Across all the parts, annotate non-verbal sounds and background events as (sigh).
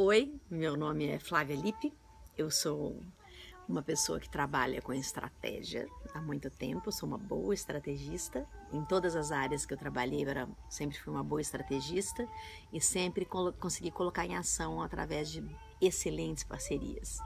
Oi, meu nome é Flávia Lippe, eu sou uma pessoa que trabalha com estratégia há muito tempo, sou uma boa estrategista. Em todas as áreas que eu trabalhei, eu era, sempre fui uma boa estrategista e sempre consegui colocar em ação através de excelentes parcerias.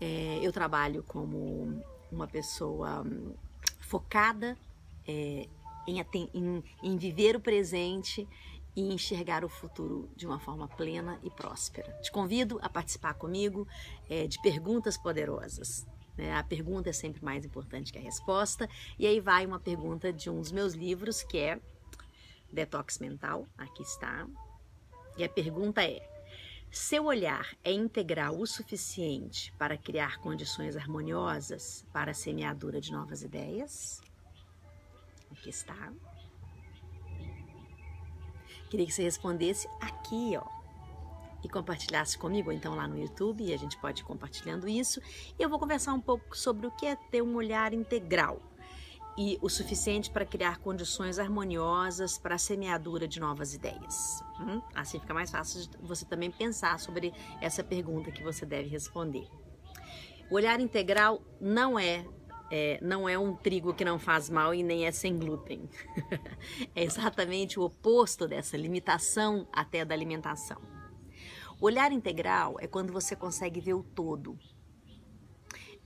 É, eu trabalho como uma pessoa hum, focada é, em, em, em viver o presente e enxergar o futuro de uma forma plena e próspera. Te convido a participar comigo é, de perguntas poderosas. Né? A pergunta é sempre mais importante que a resposta. E aí vai uma pergunta de um dos meus livros, que é Detox Mental. Aqui está. E a pergunta é: seu olhar é integral o suficiente para criar condições harmoniosas para a semeadura de novas ideias? Aqui está. Queria que você respondesse aqui, ó. E compartilhasse comigo, então, lá no YouTube, e a gente pode ir compartilhando isso. E eu vou conversar um pouco sobre o que é ter um olhar integral e o suficiente para criar condições harmoniosas para a semeadura de novas ideias. Hum? Assim fica mais fácil você também pensar sobre essa pergunta que você deve responder. O olhar integral não é é, não é um trigo que não faz mal e nem é sem glúten. (laughs) é exatamente o oposto dessa limitação até da alimentação. O olhar integral é quando você consegue ver o todo,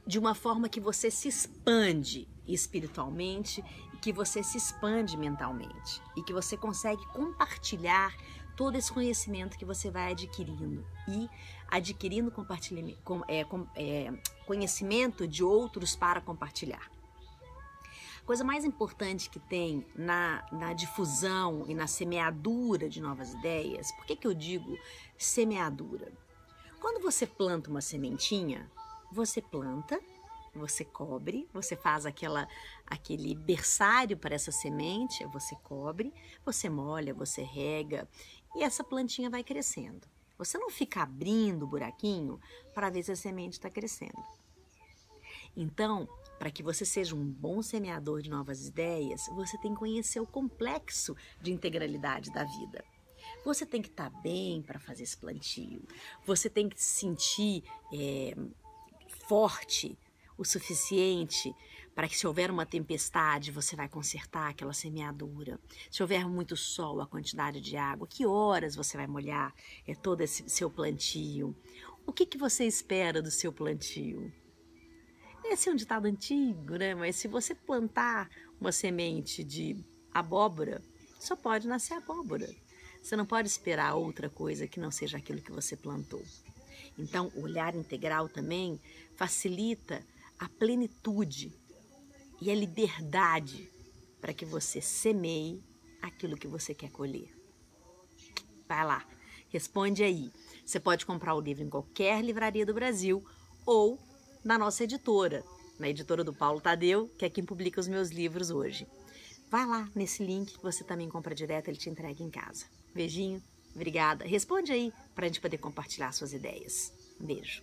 de uma forma que você se expande espiritualmente e que você se expande mentalmente e que você consegue compartilhar todo esse conhecimento que você vai adquirindo e adquirindo com, é, com, é, conhecimento de outros para compartilhar. A coisa mais importante que tem na, na difusão e na semeadura de novas ideias, por que, que eu digo semeadura? Quando você planta uma sementinha, você planta, você cobre, você faz aquela, aquele berçário para essa semente, você cobre, você molha, você rega e essa plantinha vai crescendo. Você não fica abrindo o buraquinho para ver se a semente está crescendo. Então, para que você seja um bom semeador de novas ideias, você tem que conhecer o complexo de integralidade da vida. Você tem que estar tá bem para fazer esse plantio. Você tem que se sentir é, forte o suficiente para que se houver uma tempestade, você vai consertar aquela semeadura. Se houver muito sol, a quantidade de água, que horas você vai molhar é, todo esse seu plantio? O que, que você espera do seu plantio? Esse é um ditado antigo, né? Mas se você plantar uma semente de abóbora, só pode nascer abóbora. Você não pode esperar outra coisa que não seja aquilo que você plantou. Então, o olhar integral também facilita a plenitude e a liberdade para que você semeie aquilo que você quer colher. Vai lá, responde aí. Você pode comprar o livro em qualquer livraria do Brasil ou na nossa editora, na editora do Paulo Tadeu, que é quem publica os meus livros hoje. Vai lá nesse link você também compra direto, ele te entrega em casa. Beijinho, obrigada. Responde aí para a gente poder compartilhar suas ideias. Beijo.